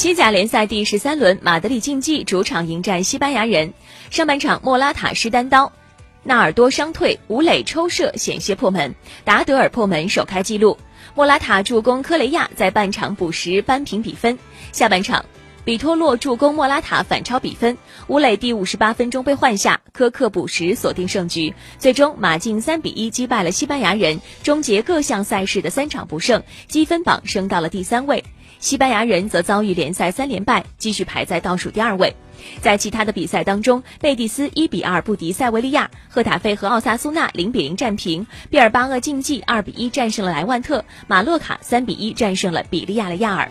西甲联赛第十三轮，马德里竞技主场迎战西班牙人。上半场，莫拉塔施单刀，纳尔多伤退，吴磊抽射险些破门，达德尔破门首开纪录。莫拉塔助攻科雷亚在半场补时扳平比分。下半场，比托洛助攻莫拉塔反超比分，吴磊第五十八分钟被换下，科克补时锁定胜局。最终，马竞三比一击败了西班牙人，终结各项赛事的三场不胜，积分榜升到了第三位。西班牙人则遭遇联赛三连败，继续排在倒数第二位。在其他的比赛当中，贝蒂斯一比二不敌塞维利亚，赫塔费和奥萨苏纳零比零战平，毕尔巴鄂竞技二比一战胜了莱万特，马洛卡三比一战胜了比利亚雷亚尔。